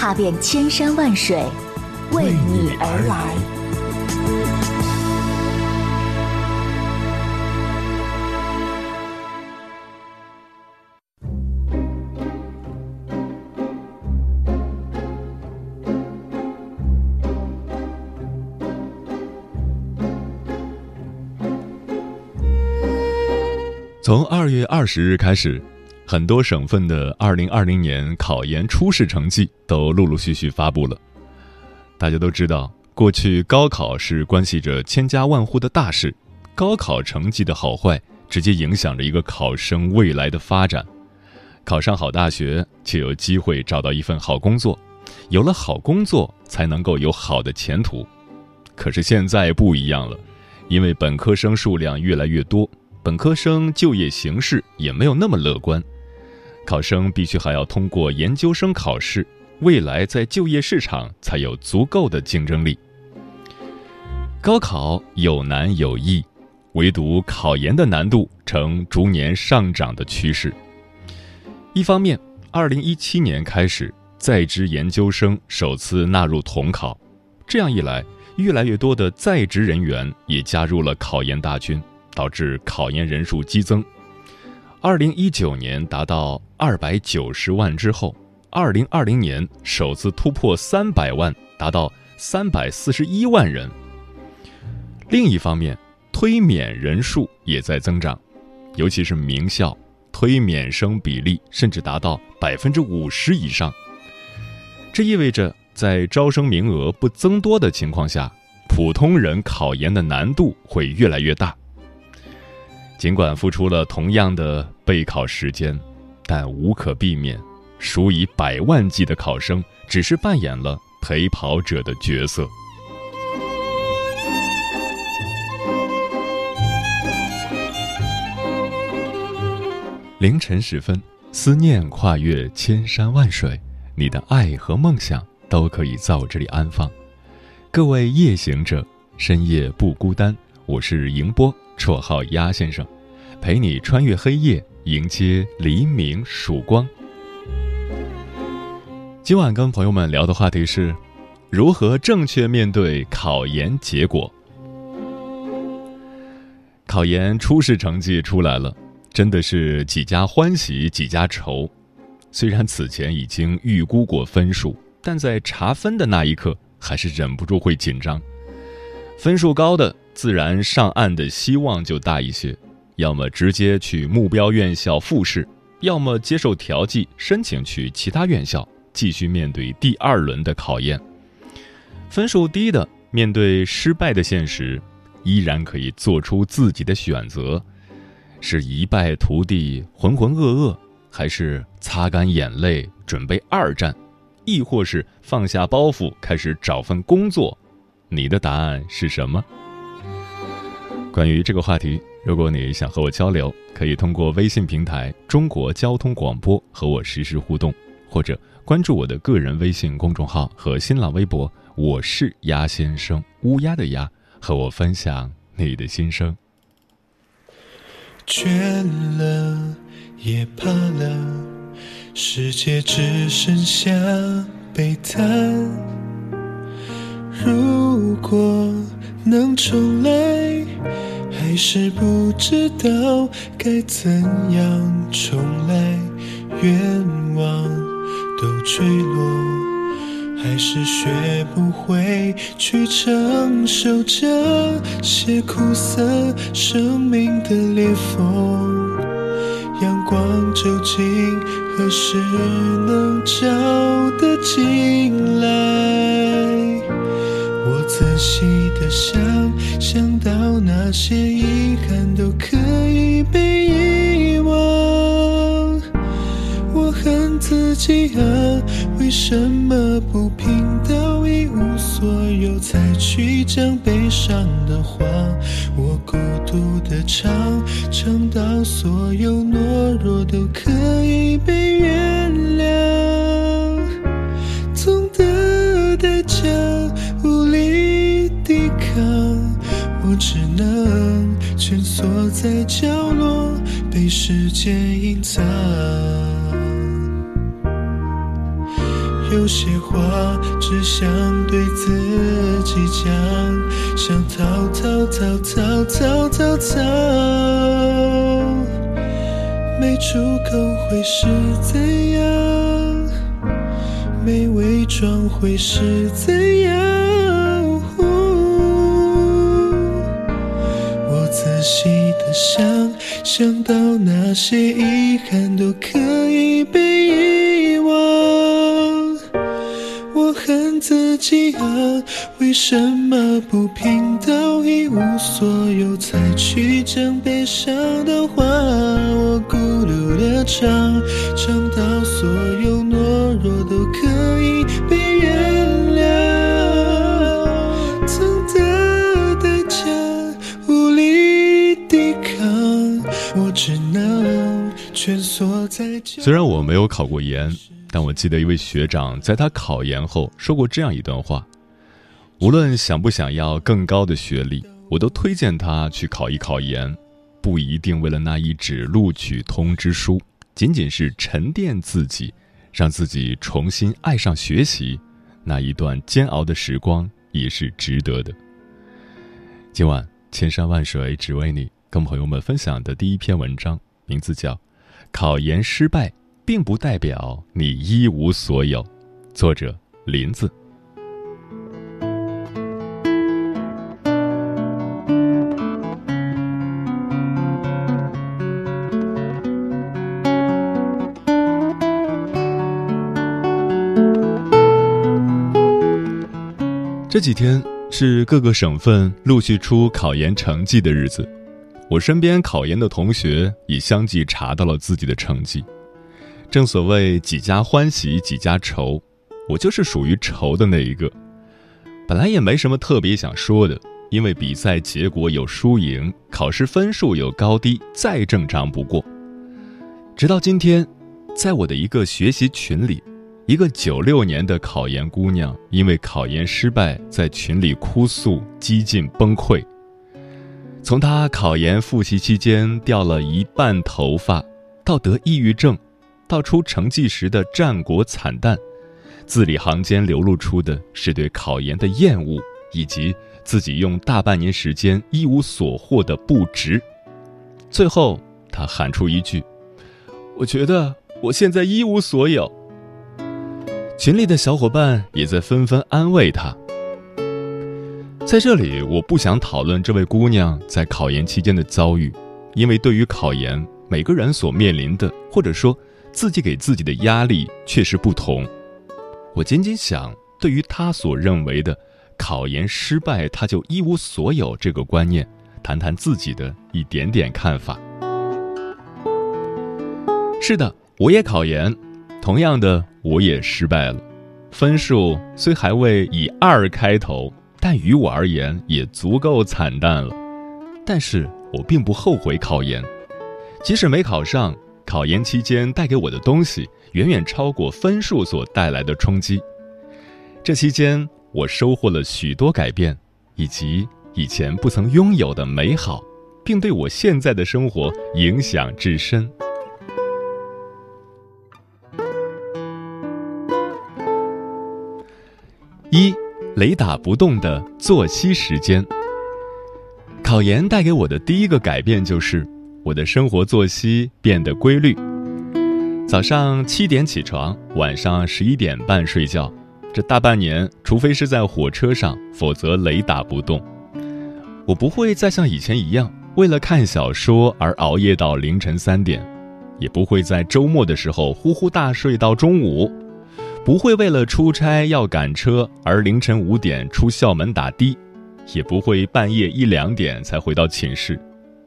踏遍千山万水，为你而来。从二月二十日开始，很多省份的二零二零年考研初试成绩都陆陆续续发布了。大家都知道，过去高考是关系着千家万户的大事，高考成绩的好坏直接影响着一个考生未来的发展。考上好大学，就有机会找到一份好工作，有了好工作，才能够有好的前途。可是现在不一样了，因为本科生数量越来越多。本科生就业形势也没有那么乐观，考生必须还要通过研究生考试，未来在就业市场才有足够的竞争力。高考有难有易，唯独考研的难度呈逐年上涨的趋势。一方面，二零一七年开始，在职研究生首次纳入统考，这样一来，越来越多的在职人员也加入了考研大军。导致考研人数激增，二零一九年达到二百九十万之后，二零二零年首次突破三百万，达到三百四十一万人。另一方面，推免人数也在增长，尤其是名校，推免生比例甚至达到百分之五十以上。这意味着，在招生名额不增多的情况下，普通人考研的难度会越来越大。尽管付出了同样的备考时间，但无可避免，数以百万计的考生只是扮演了陪跑者的角色。凌晨时分，思念跨越千山万水，你的爱和梦想都可以在我这里安放。各位夜行者，深夜不孤单，我是迎波。绰号鸭先生，陪你穿越黑夜，迎接黎明曙光。今晚跟朋友们聊的话题是：如何正确面对考研结果。考研初试成绩出来了，真的是几家欢喜几家愁。虽然此前已经预估过分数，但在查分的那一刻，还是忍不住会紧张。分数高的。自然上岸的希望就大一些，要么直接去目标院校复试，要么接受调剂申请去其他院校，继续面对第二轮的考验。分数低的，面对失败的现实，依然可以做出自己的选择：是一败涂地、浑浑噩噩，还是擦干眼泪准备二战，亦或是放下包袱开始找份工作？你的答案是什么？关于这个话题，如果你想和我交流，可以通过微信平台“中国交通广播”和我实时互动，或者关注我的个人微信公众号和新浪微博“我是鸭先生”（乌鸦的鸭），和我分享你的心声。倦了，也怕了，世界只剩下悲叹。如果能重来。还是不知道该怎样重来，愿望都坠落，还是学不会去承受这些苦涩生命的裂缝。阳光究竟何时能照得进来？仔细的想，想到那些遗憾都可以被遗忘。我恨。自己啊，为什么不拼到一无所有，才去讲悲伤的话？我孤独的唱，唱到所有懦弱都可以被原谅。只能蜷缩在角落，被时间隐藏。有些话只想对自己讲，想逃逃逃逃逃逃逃，没出口会是怎样？没伪装会是怎样？想，想到那些遗憾都可以被遗忘。我恨自己啊，为什么不拼到一无所有，才去讲悲伤的话？我孤独的唱，唱到所有懦弱都可以虽然我没有考过研，但我记得一位学长在他考研后说过这样一段话：无论想不想要更高的学历，我都推荐他去考一考研，不一定为了那一纸录取通知书，仅仅是沉淀自己，让自己重新爱上学习，那一段煎熬的时光也是值得的。今晚千山万水只为你，跟朋友们分享的第一篇文章，名字叫《考研失败并不代表你一无所有》，作者林子。这几天是各个省份陆续出考研成绩的日子，我身边考研的同学也相继查到了自己的成绩。正所谓几家欢喜几家愁，我就是属于愁的那一个。本来也没什么特别想说的，因为比赛结果有输赢，考试分数有高低，再正常不过。直到今天，在我的一个学习群里。一个九六年的考研姑娘，因为考研失败，在群里哭诉，几近崩溃。从他考研复习期间掉了一半头发，到得抑郁症，到出成绩时的战果惨淡，字里行间流露出的是对考研的厌恶，以及自己用大半年时间一无所获的不值。最后，他喊出一句：“我觉得我现在一无所有。”群里的小伙伴也在纷纷安慰他。在这里，我不想讨论这位姑娘在考研期间的遭遇，因为对于考研，每个人所面临的，或者说自己给自己的压力确实不同。我仅仅想，对于她所认为的考研失败，她就一无所有这个观念，谈谈自己的一点点看法。是的，我也考研。同样的，我也失败了，分数虽还未以二开头，但于我而言也足够惨淡了。但是我并不后悔考研，即使没考上，考研期间带给我的东西远远超过分数所带来的冲击。这期间，我收获了许多改变，以及以前不曾拥有的美好，并对我现在的生活影响至深。雷打不动的作息时间。考研带给我的第一个改变就是，我的生活作息变得规律。早上七点起床，晚上十一点半睡觉。这大半年，除非是在火车上，否则雷打不动。我不会再像以前一样，为了看小说而熬夜到凌晨三点，也不会在周末的时候呼呼大睡到中午。不会为了出差要赶车而凌晨五点出校门打的，也不会半夜一两点才回到寝室。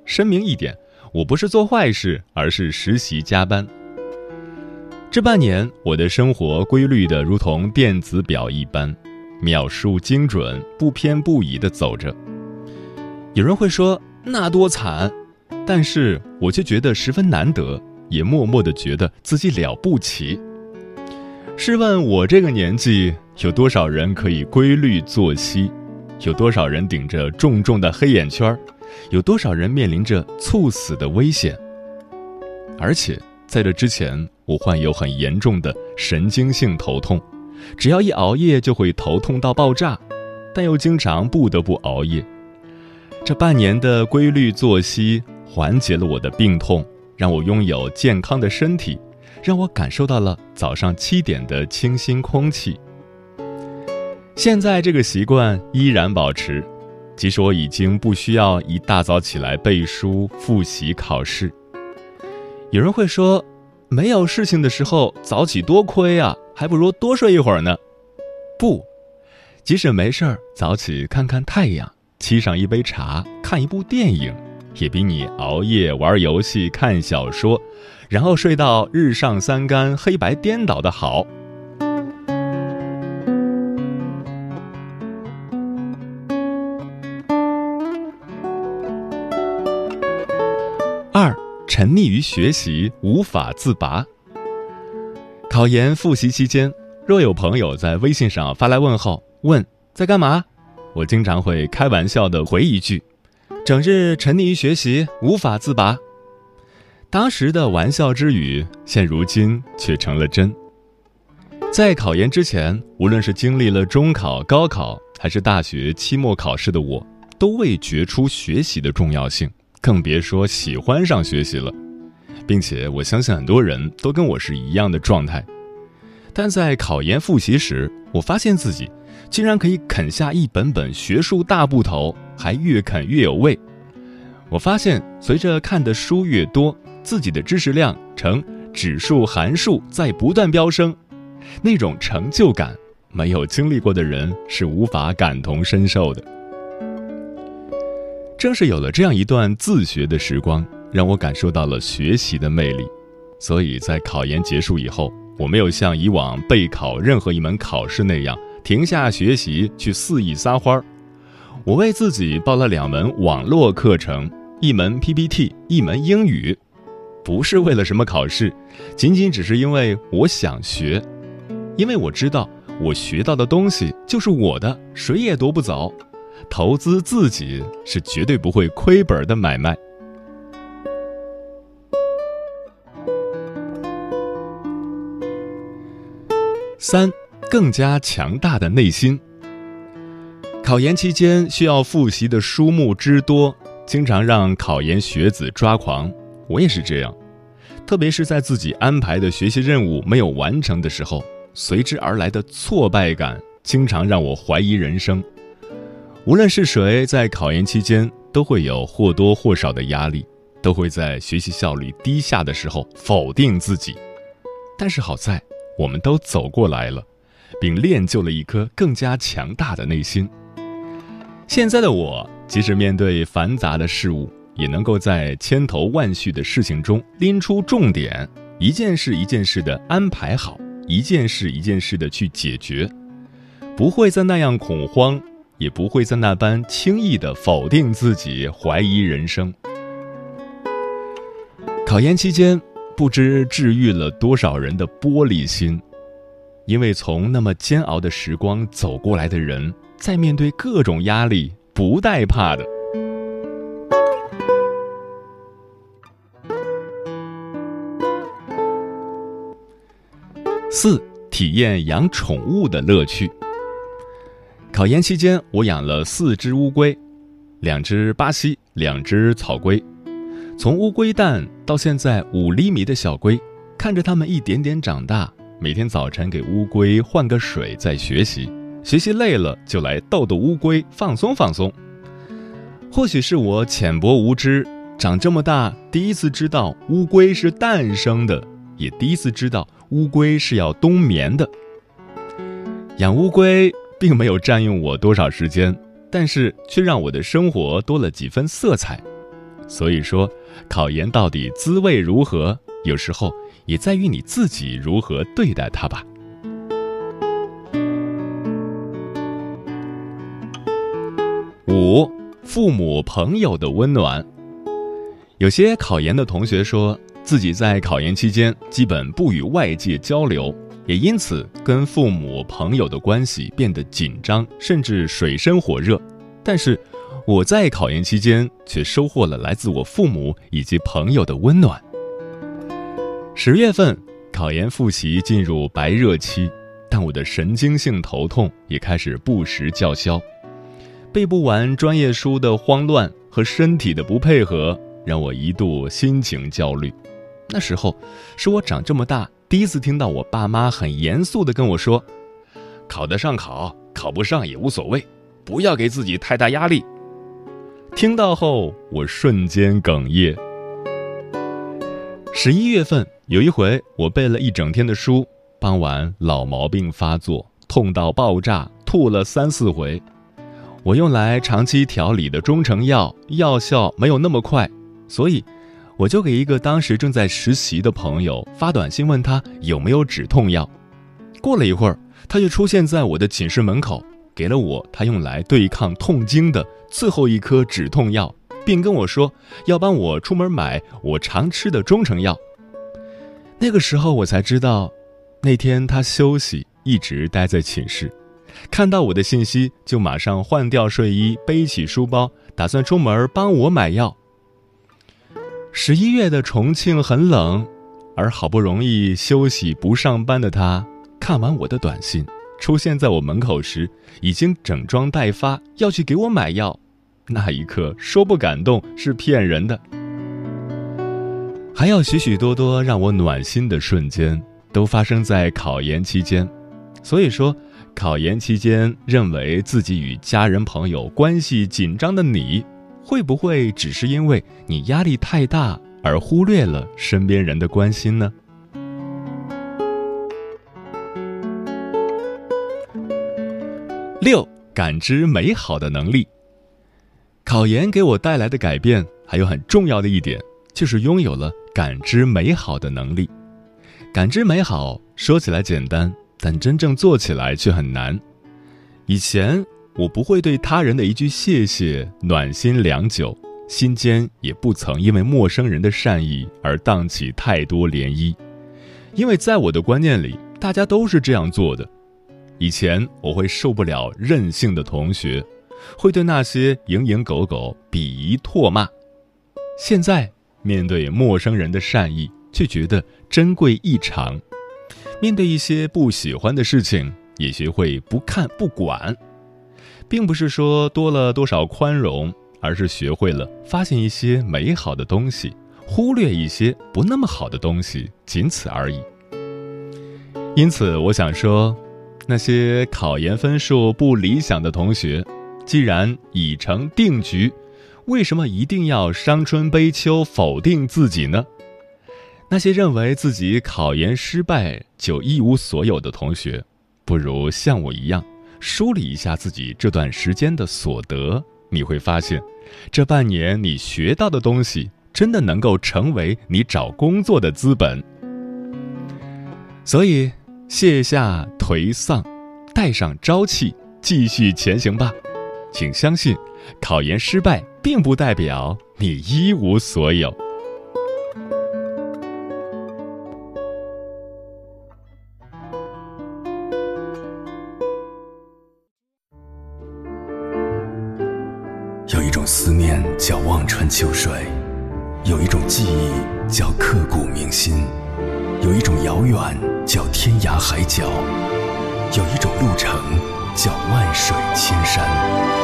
声明一点，我不是做坏事，而是实习加班。这半年，我的生活规律的如同电子表一般，秒数精准，不偏不倚的走着。有人会说那多惨，但是我却觉得十分难得，也默默的觉得自己了不起。试问我这个年纪，有多少人可以规律作息？有多少人顶着重重的黑眼圈？有多少人面临着猝死的危险？而且。在这之前，我患有很严重的神经性头痛，只要一熬夜就会头痛到爆炸，但又经常不得不熬夜。这半年的规律作息缓解了我的病痛，让我拥有健康的身体，让我感受到了早上七点的清新空气。现在这个习惯依然保持，即使我已经不需要一大早起来背书、复习、考试。有人会说，没有事情的时候早起多亏啊，还不如多睡一会儿呢。不，即使没事儿，早起看看太阳，沏上一杯茶，看一部电影，也比你熬夜玩游戏、看小说，然后睡到日上三竿、黑白颠倒的好。二。沉溺于学习无法自拔。考研复习期间，若有朋友在微信上发来问候，问在干嘛，我经常会开玩笑的回一句：“整日沉溺于学习无法自拔。”当时的玩笑之语，现如今却成了真。在考研之前，无论是经历了中考、高考，还是大学期末考试的我，都未觉出学习的重要性。更别说喜欢上学习了，并且我相信很多人都跟我是一样的状态。但在考研复习时，我发现自己竟然可以啃下一本本学术大部头，还越啃越有味。我发现，随着看的书越多，自己的知识量呈指数函数在不断飙升，那种成就感，没有经历过的人是无法感同身受的。正是有了这样一段自学的时光，让我感受到了学习的魅力。所以在考研结束以后，我没有像以往备考任何一门考试那样停下学习去肆意撒欢儿。我为自己报了两门网络课程，一门 PPT，一门英语，不是为了什么考试，仅仅只是因为我想学，因为我知道我学到的东西就是我的，谁也夺不走。投资自己是绝对不会亏本的买卖。三，更加强大的内心。考研期间需要复习的书目之多，经常让考研学子抓狂。我也是这样，特别是在自己安排的学习任务没有完成的时候，随之而来的挫败感，经常让我怀疑人生。无论是谁在考研期间，都会有或多或少的压力，都会在学习效率低下的时候否定自己。但是好在，我们都走过来了，并练就了一颗更加强大的内心。现在的我，即使面对繁杂的事物，也能够在千头万绪的事情中拎出重点，一件事一件事的安排好，一件事一件事的去解决，不会再那样恐慌。也不会在那般轻易的否定自己、怀疑人生。考研期间，不知治愈了多少人的玻璃心，因为从那么煎熬的时光走过来的人，在面对各种压力不带怕的。四，体验养宠物的乐趣。考研期间，我养了四只乌龟，两只巴西，两只草龟。从乌龟蛋到现在五厘米的小龟，看着它们一点点长大。每天早晨给乌龟换个水，再学习。学习累了就来逗逗乌龟，放松放松。或许是我浅薄无知，长这么大第一次知道乌龟是蛋生的，也第一次知道乌龟是要冬眠的。养乌龟。并没有占用我多少时间，但是却让我的生活多了几分色彩。所以说，考研到底滋味如何？有时候也在于你自己如何对待它吧。五，父母朋友的温暖。有些考研的同学说自己在考研期间基本不与外界交流，也因此跟父母朋友的关系变得紧张，甚至水深火热。但是我在考研期间却收获了来自我父母以及朋友的温暖。十月份，考研复习进入白热期，但我的神经性头痛也开始不时叫嚣。背不完专业书的慌乱和身体的不配合，让我一度心情焦虑。那时候，是我长这么大第一次听到我爸妈很严肃地跟我说：“考得上考，考不上也无所谓，不要给自己太大压力。”听到后，我瞬间哽咽。十一月份有一回，我背了一整天的书，傍晚老毛病发作，痛到爆炸，吐了三四回。我用来长期调理的中成药药效没有那么快，所以我就给一个当时正在实习的朋友发短信问他有没有止痛药。过了一会儿，他就出现在我的寝室门口，给了我他用来对抗痛经的最后一颗止痛药，并跟我说要帮我出门买我常吃的中成药。那个时候我才知道，那天他休息，一直待在寝室。看到我的信息，就马上换掉睡衣，背起书包，打算出门帮我买药。十一月的重庆很冷，而好不容易休息不上班的他，看完我的短信，出现在我门口时，已经整装待发，要去给我买药。那一刻，说不感动是骗人的。还有许许多多让我暖心的瞬间，都发生在考研期间。所以说。考研期间，认为自己与家人朋友关系紧张的你，会不会只是因为你压力太大而忽略了身边人的关心呢？六，感知美好的能力。考研给我带来的改变，还有很重要的一点，就是拥有了感知美好的能力。感知美好，说起来简单。但真正做起来却很难。以前我不会对他人的一句谢谢暖心良久，心间也不曾因为陌生人的善意而荡起太多涟漪，因为在我的观念里，大家都是这样做的。以前我会受不了任性的同学，会对那些蝇营狗苟鄙夷唾骂。现在面对陌生人的善意，却觉得珍贵异常。面对一些不喜欢的事情，也学会不看不管，并不是说多了多少宽容，而是学会了发现一些美好的东西，忽略一些不那么好的东西，仅此而已。因此，我想说，那些考研分数不理想的同学，既然已成定局，为什么一定要伤春悲秋，否定自己呢？那些认为自己考研失败就一无所有的同学，不如像我一样梳理一下自己这段时间的所得。你会发现，这半年你学到的东西，真的能够成为你找工作的资本。所以，卸下颓丧，带上朝气，继续前行吧。请相信，考研失败并不代表你一无所有。有一种思念叫望穿秋水，有一种记忆叫刻骨铭心，有一种遥远叫天涯海角，有一种路程叫万水千山。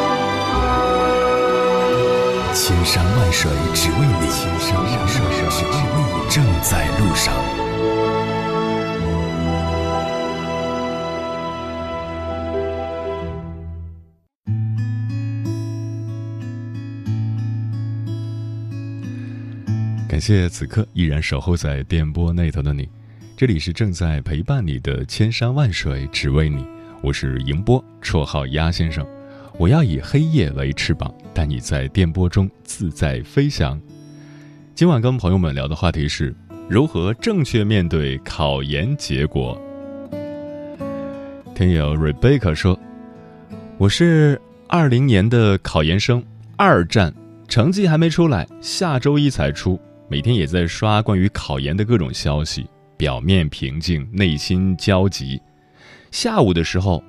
千山万水只为你，正在路上。感谢此刻依然守候在电波那头的你，这里是正在陪伴你的千山万水只为你，我是迎波，绰号鸭先生。我要以黑夜为翅膀，带你在电波中自在飞翔。今晚跟朋友们聊的话题是：如何正确面对考研结果？听友 Rebecca 说：“我是二零年的考研生，二战成绩还没出来，下周一才出。每天也在刷关于考研的各种消息，表面平静，内心焦急。下午的时候，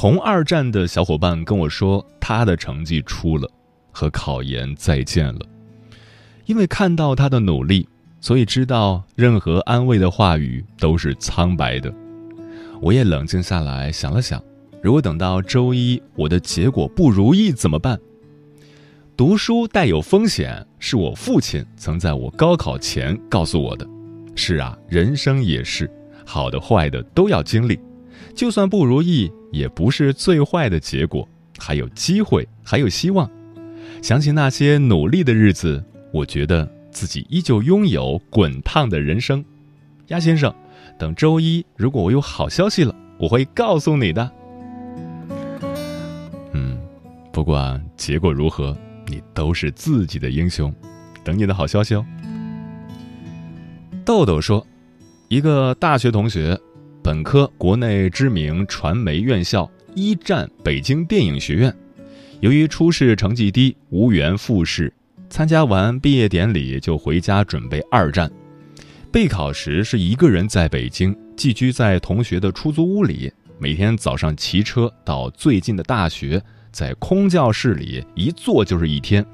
同二战的小伙伴跟我说，他的成绩出了，和考研再见了。因为看到他的努力，所以知道任何安慰的话语都是苍白的。”我也冷静下来想了想，如果等到周一我的结果不如意怎么办？读书带有风险，是我父亲曾在我高考前告诉我的。是啊，人生也是，好的坏的都要经历，就算不如意，也不是最坏的结果，还有机会，还有希望。想起那些努力的日子，我觉得自己依旧拥有滚烫的人生。鸭先生。等周一，如果我有好消息了，我会告诉你的。嗯，不管结果如何，你都是自己的英雄。等你的好消息哦。豆豆说，一个大学同学，本科国内知名传媒院校一战北京电影学院，由于初试成绩低，无缘复试，参加完毕业典礼就回家准备二战。备考时是一个人在北京寄居在同学的出租屋里，每天早上骑车到最近的大学，在空教室里一坐就是一天，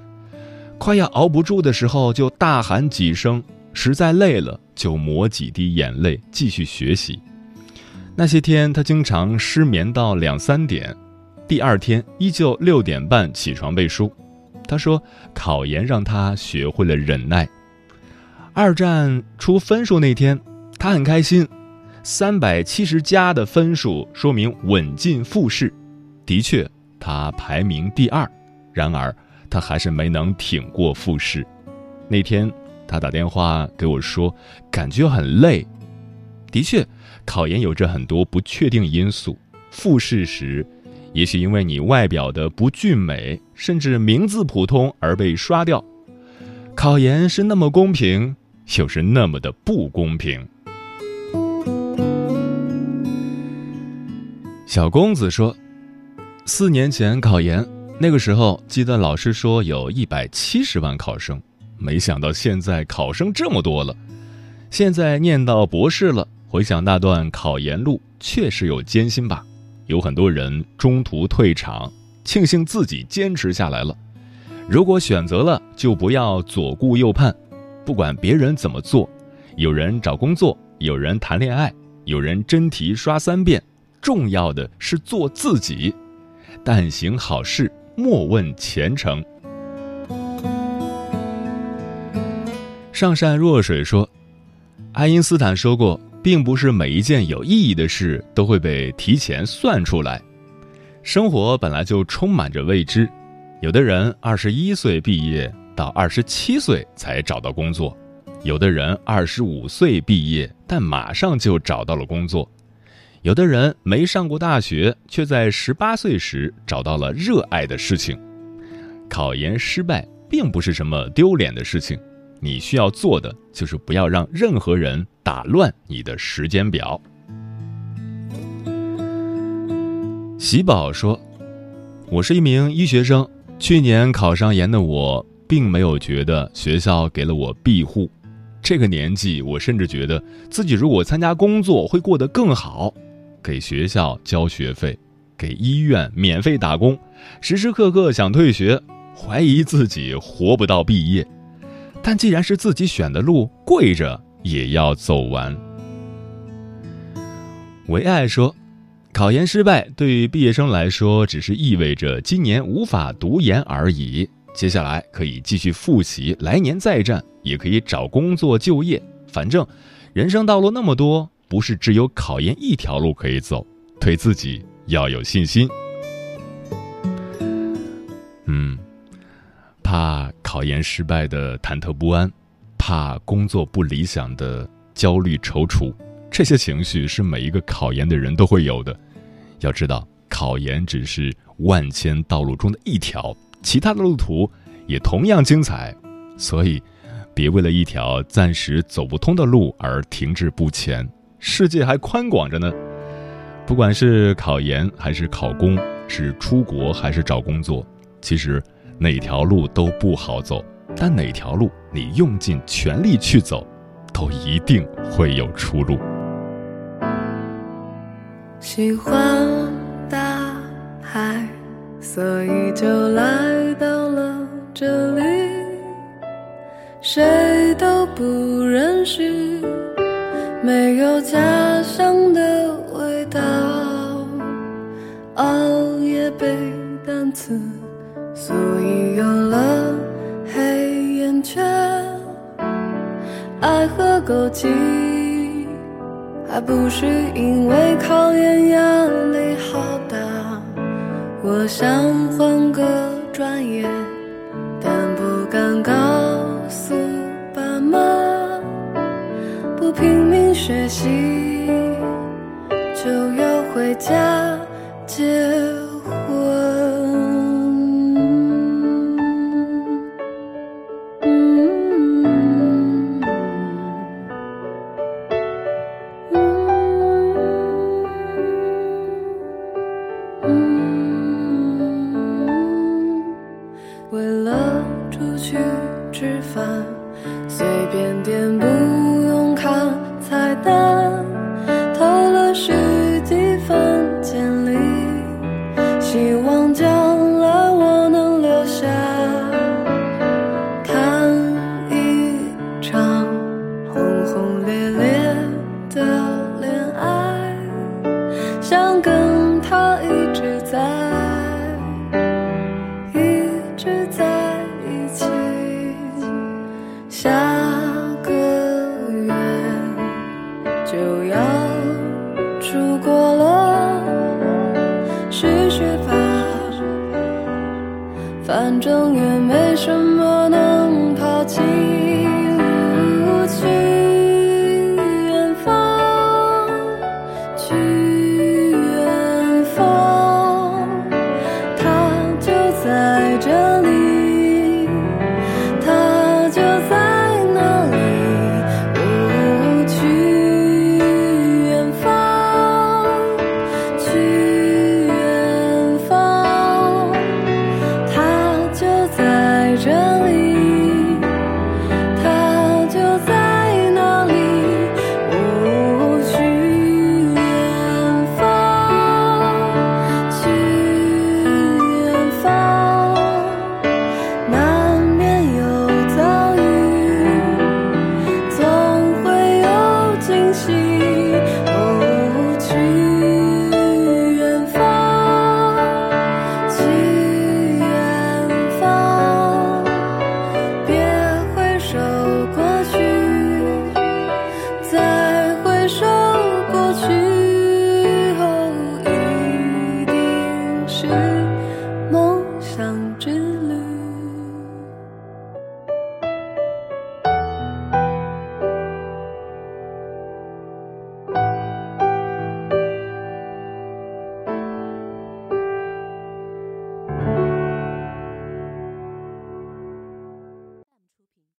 快要熬不住的时候就大喊几声，实在累了就抹几滴眼泪继续学习。那些天他经常失眠到两三点，第二天依旧六点半起床背书。他说考研让他学会了忍耐。二战出分数那天，他很开心，三百七十加的分数说明稳进复试。的确，他排名第二，然而他还是没能挺过复试。那天他打电话给我说，感觉很累。的确，考研有着很多不确定因素。复试时，也许因为你外表的不俊美，甚至名字普通而被刷掉。考研是那么公平。又是那么的不公平。小公子说：“四年前考研，那个时候记得老师说有一百七十万考生，没想到现在考生这么多了。现在念到博士了，回想那段考研路，确实有艰辛吧？有很多人中途退场，庆幸自己坚持下来了。如果选择了，就不要左顾右盼。”不管别人怎么做，有人找工作，有人谈恋爱，有人真题刷三遍，重要的是做自己。但行好事，莫问前程。上善若水说，爱因斯坦说过，并不是每一件有意义的事都会被提前算出来。生活本来就充满着未知，有的人二十一岁毕业。到二十七岁才找到工作，有的人二十五岁毕业，但马上就找到了工作；有的人没上过大学，却在十八岁时找到了热爱的事情。考研失败并不是什么丢脸的事情，你需要做的就是不要让任何人打乱你的时间表。喜宝说：“我是一名医学生，去年考上研的我。”并没有觉得学校给了我庇护，这个年纪我甚至觉得自己如果参加工作会过得更好，给学校交学费，给医院免费打工，时时刻刻想退学，怀疑自己活不到毕业。但既然是自己选的路，跪着也要走完。唯爱说，考研失败对于毕业生来说，只是意味着今年无法读研而已。接下来可以继续复习，来年再战，也可以找工作就业。反正人生道路那么多，不是只有考研一条路可以走。对自己要有信心。嗯，怕考研失败的忐忑不安，怕工作不理想的焦虑踌躇，这些情绪是每一个考研的人都会有的。要知道，考研只是万千道路中的一条。其他的路途也同样精彩，所以别为了一条暂时走不通的路而停滞不前。世界还宽广着呢。不管是考研还是考公，是出国还是找工作，其实哪条路都不好走，但哪条路你用尽全力去走，都一定会有出路。喜欢大海，所以就来到了这里，谁都不认识，没有家乡的味道。熬夜背单词，所以有了黑眼圈。爱和枸杞，还不是因为考研压力好大。我想换个专业，